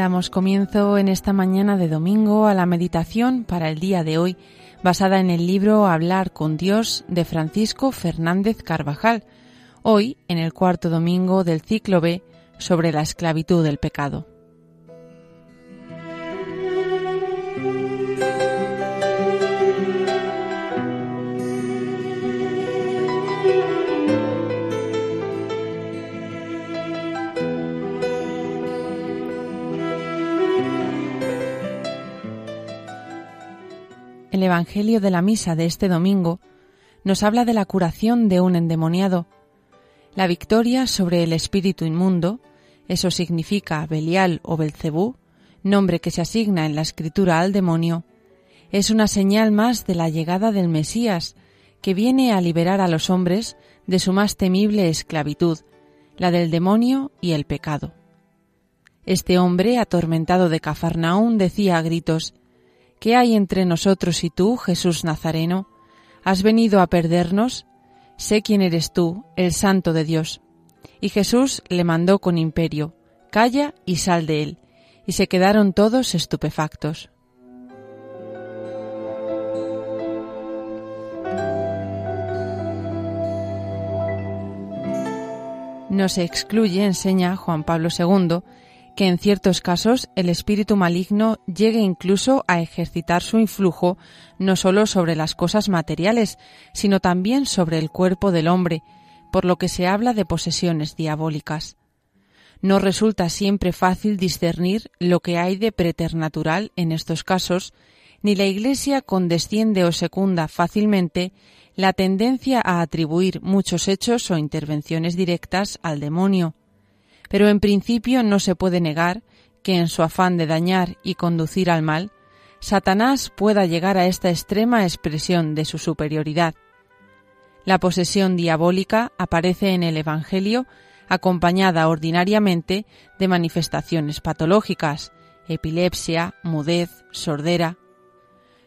Damos comienzo en esta mañana de domingo a la meditación para el día de hoy, basada en el libro Hablar con Dios de Francisco Fernández Carvajal, hoy en el cuarto domingo del ciclo B sobre la esclavitud del pecado. Evangelio de la Misa de este domingo nos habla de la curación de un endemoniado, la victoria sobre el espíritu inmundo, eso significa Belial o Belcebú, nombre que se asigna en la escritura al demonio, es una señal más de la llegada del Mesías, que viene a liberar a los hombres de su más temible esclavitud, la del demonio y el pecado. Este hombre, atormentado de Cafarnaún, decía a gritos, ¿Qué hay entre nosotros y tú, Jesús Nazareno? ¿Has venido a perdernos? Sé quién eres tú, el Santo de Dios. Y Jesús le mandó con imperio, Calla y sal de él. Y se quedaron todos estupefactos. No se excluye, enseña Juan Pablo II, que en ciertos casos el espíritu maligno llegue incluso a ejercitar su influjo no sólo sobre las cosas materiales, sino también sobre el cuerpo del hombre, por lo que se habla de posesiones diabólicas. No resulta siempre fácil discernir lo que hay de preternatural en estos casos, ni la Iglesia condesciende o secunda fácilmente la tendencia a atribuir muchos hechos o intervenciones directas al demonio, pero en principio no se puede negar que en su afán de dañar y conducir al mal, Satanás pueda llegar a esta extrema expresión de su superioridad. La posesión diabólica aparece en el Evangelio acompañada ordinariamente de manifestaciones patológicas, epilepsia, mudez, sordera.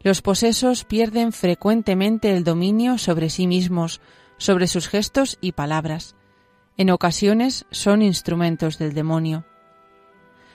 Los posesos pierden frecuentemente el dominio sobre sí mismos, sobre sus gestos y palabras en ocasiones son instrumentos del demonio.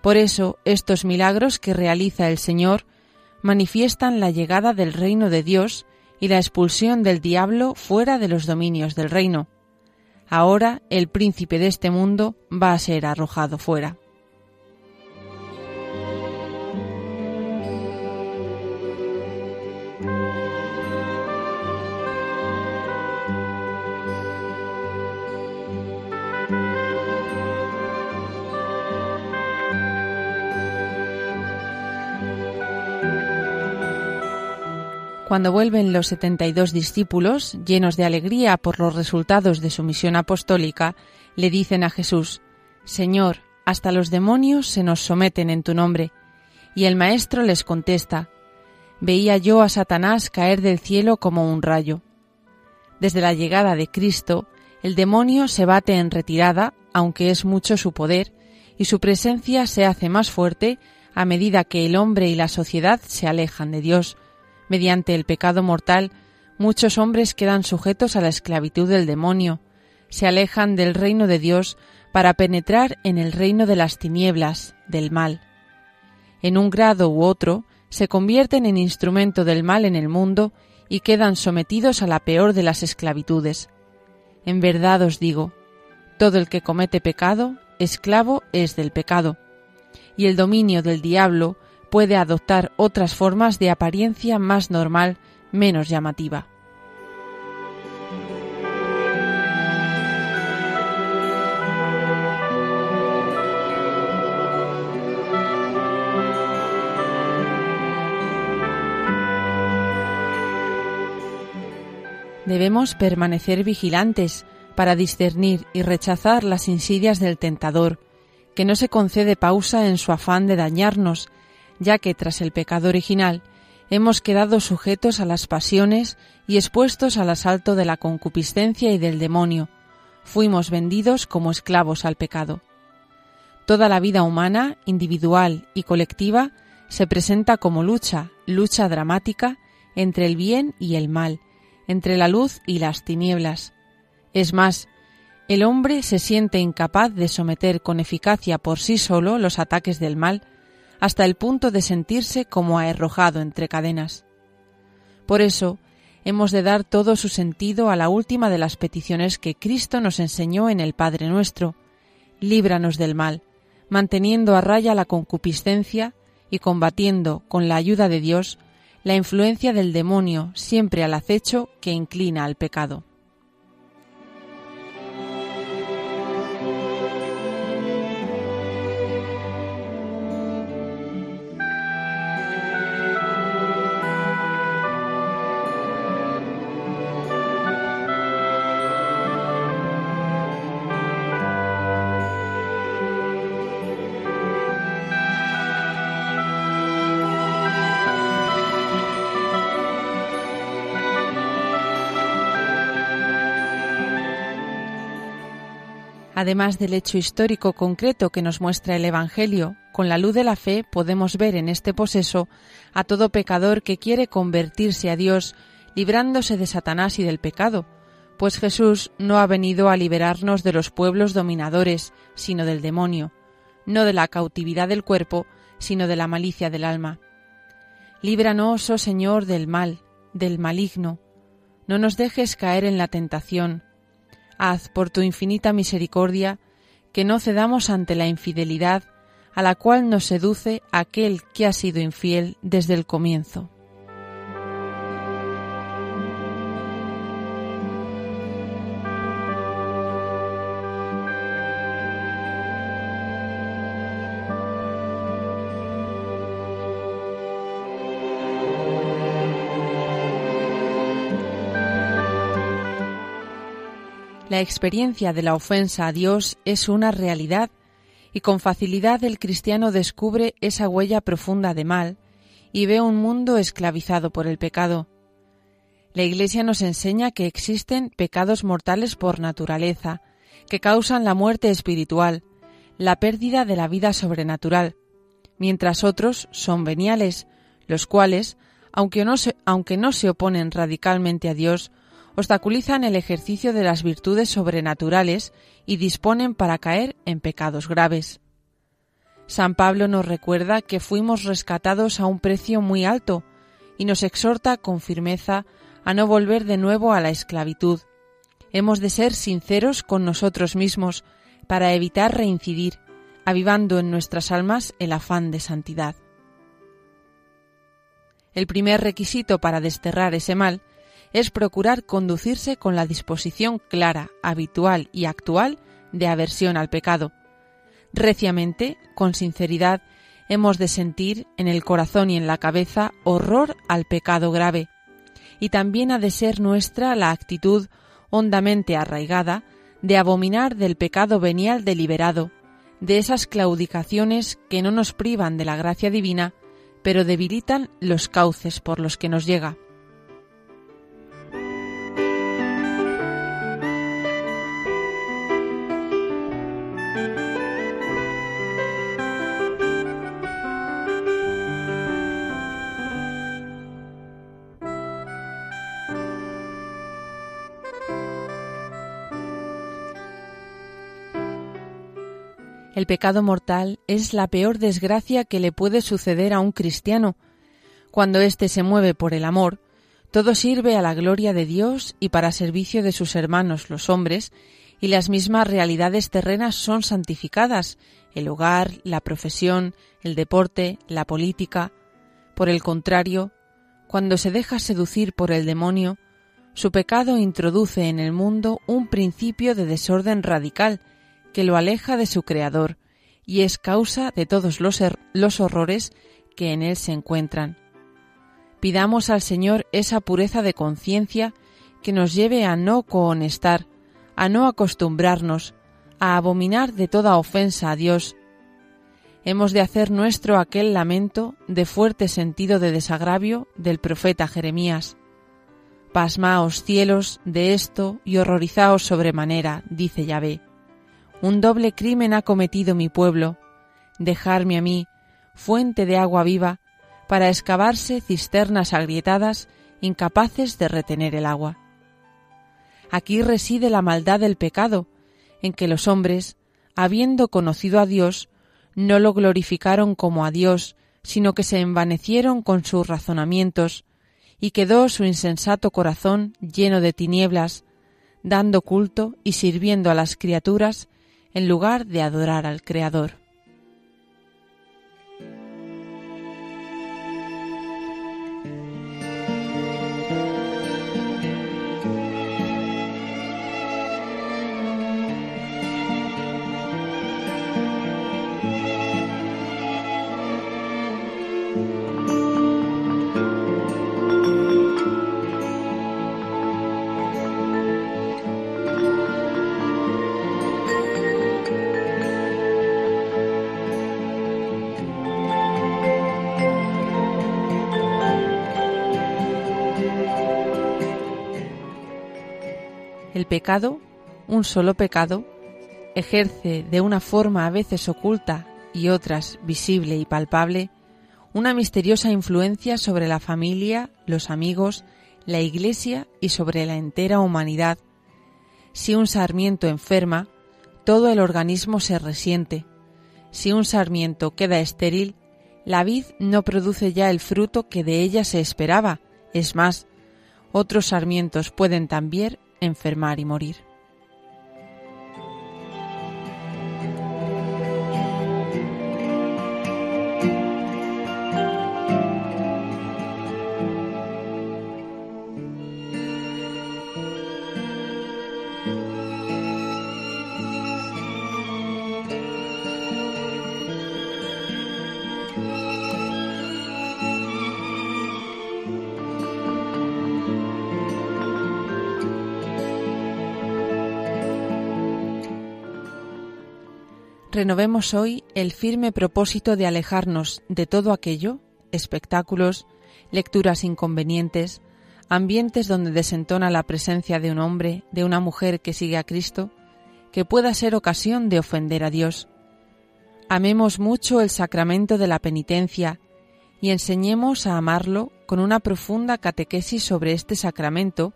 Por eso, estos milagros que realiza el Señor manifiestan la llegada del reino de Dios y la expulsión del diablo fuera de los dominios del reino. Ahora el príncipe de este mundo va a ser arrojado fuera. Cuando vuelven los setenta y dos discípulos, llenos de alegría por los resultados de su misión apostólica, le dicen a Jesús, Señor, hasta los demonios se nos someten en tu nombre. Y el Maestro les contesta, Veía yo a Satanás caer del cielo como un rayo. Desde la llegada de Cristo, el demonio se bate en retirada, aunque es mucho su poder, y su presencia se hace más fuerte a medida que el hombre y la sociedad se alejan de Dios, Mediante el pecado mortal, muchos hombres quedan sujetos a la esclavitud del demonio, se alejan del reino de Dios para penetrar en el reino de las tinieblas, del mal. En un grado u otro, se convierten en instrumento del mal en el mundo y quedan sometidos a la peor de las esclavitudes. En verdad os digo, todo el que comete pecado, esclavo es del pecado, y el dominio del diablo puede adoptar otras formas de apariencia más normal, menos llamativa. Debemos permanecer vigilantes para discernir y rechazar las insidias del tentador, que no se concede pausa en su afán de dañarnos, ya que tras el pecado original hemos quedado sujetos a las pasiones y expuestos al asalto de la concupiscencia y del demonio, fuimos vendidos como esclavos al pecado. Toda la vida humana, individual y colectiva, se presenta como lucha, lucha dramática entre el bien y el mal, entre la luz y las tinieblas. Es más, el hombre se siente incapaz de someter con eficacia por sí solo los ataques del mal, hasta el punto de sentirse como arrojado entre cadenas. Por eso, hemos de dar todo su sentido a la última de las peticiones que Cristo nos enseñó en el Padre nuestro, líbranos del mal, manteniendo a raya la concupiscencia y combatiendo, con la ayuda de Dios, la influencia del demonio siempre al acecho que inclina al pecado. Además del hecho histórico concreto que nos muestra el Evangelio, con la luz de la fe podemos ver en este poseso a todo pecador que quiere convertirse a Dios, librándose de Satanás y del pecado, pues Jesús no ha venido a liberarnos de los pueblos dominadores, sino del demonio, no de la cautividad del cuerpo, sino de la malicia del alma. Líbranos, oh Señor, del mal, del maligno. No nos dejes caer en la tentación haz por tu infinita misericordia que no cedamos ante la infidelidad a la cual nos seduce aquel que ha sido infiel desde el comienzo. La experiencia de la ofensa a Dios es una realidad y con facilidad el cristiano descubre esa huella profunda de mal y ve un mundo esclavizado por el pecado. La Iglesia nos enseña que existen pecados mortales por naturaleza, que causan la muerte espiritual, la pérdida de la vida sobrenatural, mientras otros son veniales, los cuales, aunque no se, aunque no se oponen radicalmente a Dios, obstaculizan el ejercicio de las virtudes sobrenaturales y disponen para caer en pecados graves. San Pablo nos recuerda que fuimos rescatados a un precio muy alto y nos exhorta con firmeza a no volver de nuevo a la esclavitud. Hemos de ser sinceros con nosotros mismos para evitar reincidir, avivando en nuestras almas el afán de santidad. El primer requisito para desterrar ese mal es procurar conducirse con la disposición clara, habitual y actual de aversión al pecado. Reciamente, con sinceridad, hemos de sentir en el corazón y en la cabeza horror al pecado grave, y también ha de ser nuestra la actitud hondamente arraigada de abominar del pecado venial deliberado, de esas claudicaciones que no nos privan de la gracia divina, pero debilitan los cauces por los que nos llega. El pecado mortal es la peor desgracia que le puede suceder a un cristiano. Cuando éste se mueve por el amor, todo sirve a la gloria de Dios y para servicio de sus hermanos los hombres, y las mismas realidades terrenas son santificadas, el hogar, la profesión, el deporte, la política. Por el contrario, cuando se deja seducir por el demonio, su pecado introduce en el mundo un principio de desorden radical, que lo aleja de su Creador y es causa de todos los, los horrores que en él se encuentran. Pidamos al Señor esa pureza de conciencia que nos lleve a no cohonestar, a no acostumbrarnos, a abominar de toda ofensa a Dios. Hemos de hacer nuestro aquel lamento de fuerte sentido de desagravio del profeta Jeremías. Pasmaos cielos de esto y horrorizaos sobremanera, dice Yahvé. Un doble crimen ha cometido mi pueblo, dejarme a mí, fuente de agua viva, para excavarse cisternas agrietadas, incapaces de retener el agua. Aquí reside la maldad del pecado, en que los hombres, habiendo conocido a Dios, no lo glorificaron como a Dios, sino que se envanecieron con sus razonamientos, y quedó su insensato corazón lleno de tinieblas, dando culto y sirviendo a las criaturas en lugar de adorar al Creador. El pecado, un solo pecado, ejerce de una forma a veces oculta y otras visible y palpable una misteriosa influencia sobre la familia, los amigos, la Iglesia y sobre la entera humanidad. Si un sarmiento enferma, todo el organismo se resiente. Si un sarmiento queda estéril, la vid no produce ya el fruto que de ella se esperaba. Es más, otros sarmientos pueden también enfermar y morir. Renovemos hoy el firme propósito de alejarnos de todo aquello, espectáculos, lecturas inconvenientes, ambientes donde desentona la presencia de un hombre, de una mujer que sigue a Cristo, que pueda ser ocasión de ofender a Dios. Amemos mucho el sacramento de la penitencia y enseñemos a amarlo con una profunda catequesis sobre este sacramento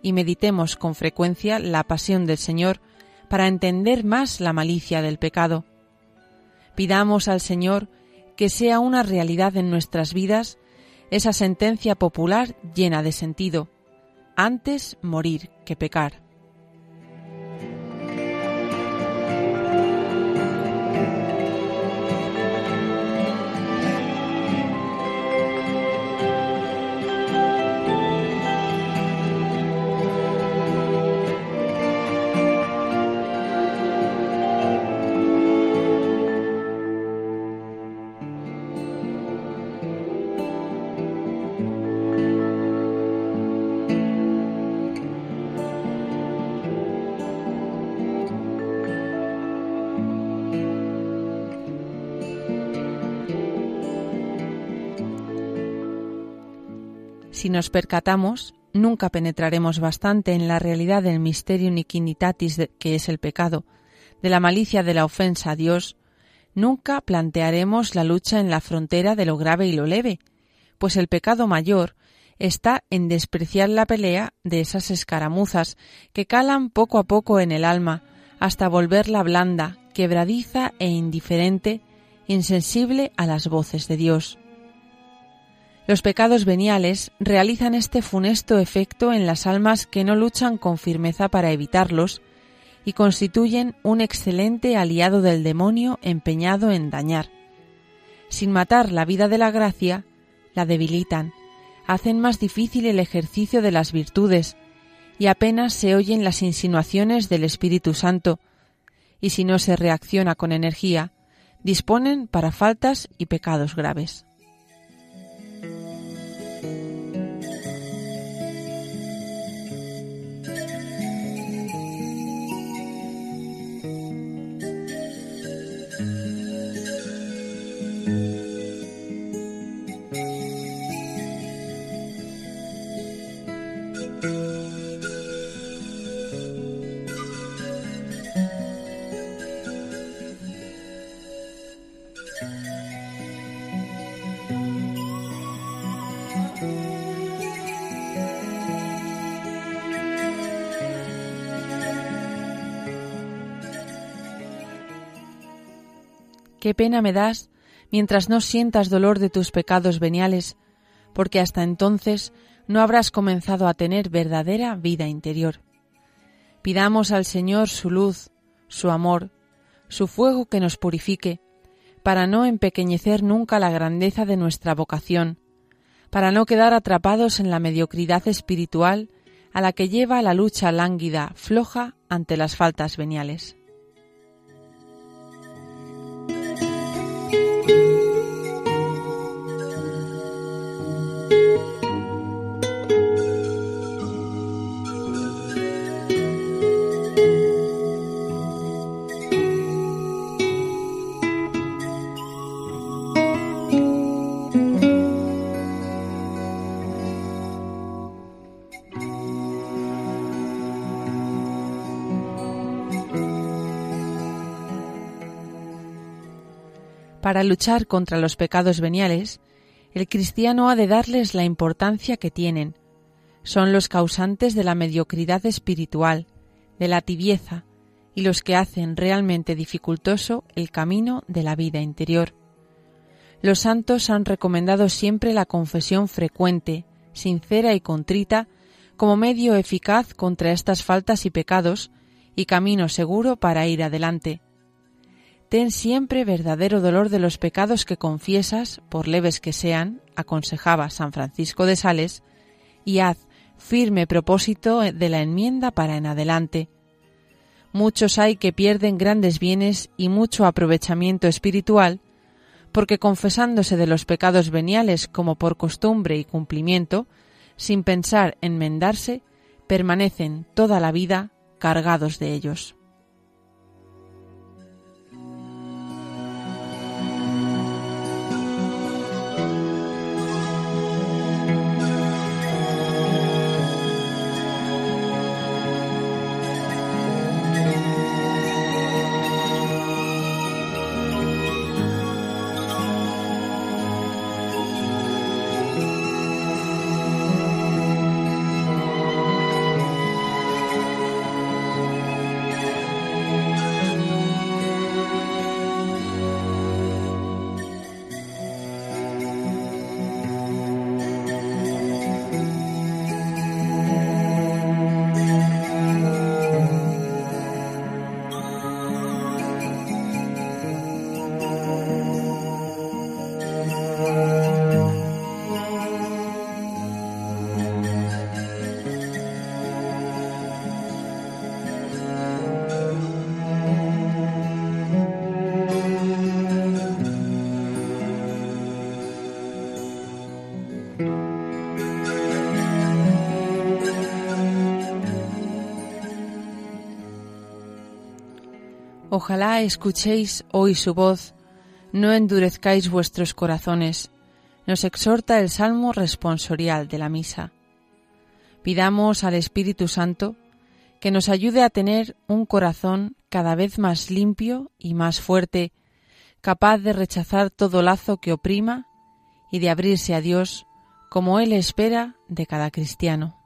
y meditemos con frecuencia la pasión del Señor para entender más la malicia del pecado. Pidamos al Señor que sea una realidad en nuestras vidas esa sentencia popular llena de sentido, antes morir que pecar. Si nos percatamos, nunca penetraremos bastante en la realidad del misterio niquinitatis que es el pecado, de la malicia de la ofensa a Dios, nunca plantearemos la lucha en la frontera de lo grave y lo leve, pues el pecado mayor está en despreciar la pelea de esas escaramuzas que calan poco a poco en el alma hasta volverla blanda, quebradiza e indiferente, insensible a las voces de Dios. Los pecados veniales realizan este funesto efecto en las almas que no luchan con firmeza para evitarlos y constituyen un excelente aliado del demonio empeñado en dañar. Sin matar la vida de la gracia, la debilitan, hacen más difícil el ejercicio de las virtudes, y apenas se oyen las insinuaciones del Espíritu Santo, y si no se reacciona con energía, disponen para faltas y pecados graves. Qué pena me das mientras no sientas dolor de tus pecados veniales, porque hasta entonces no habrás comenzado a tener verdadera vida interior. Pidamos al Señor su luz, su amor, su fuego que nos purifique, para no empequeñecer nunca la grandeza de nuestra vocación, para no quedar atrapados en la mediocridad espiritual a la que lleva la lucha lánguida, floja ante las faltas veniales. Para luchar contra los pecados veniales, el cristiano ha de darles la importancia que tienen. Son los causantes de la mediocridad espiritual, de la tibieza, y los que hacen realmente dificultoso el camino de la vida interior. Los santos han recomendado siempre la confesión frecuente, sincera y contrita como medio eficaz contra estas faltas y pecados y camino seguro para ir adelante ten siempre verdadero dolor de los pecados que confiesas, por leves que sean, aconsejaba San Francisco de Sales, y haz firme propósito de la enmienda para en adelante. Muchos hay que pierden grandes bienes y mucho aprovechamiento espiritual, porque confesándose de los pecados veniales como por costumbre y cumplimiento, sin pensar enmendarse, permanecen toda la vida cargados de ellos. Ojalá escuchéis hoy su voz, no endurezcáis vuestros corazones, nos exhorta el Salmo responsorial de la Misa. Pidamos al Espíritu Santo que nos ayude a tener un corazón cada vez más limpio y más fuerte, capaz de rechazar todo lazo que oprima y de abrirse a Dios como Él espera de cada cristiano.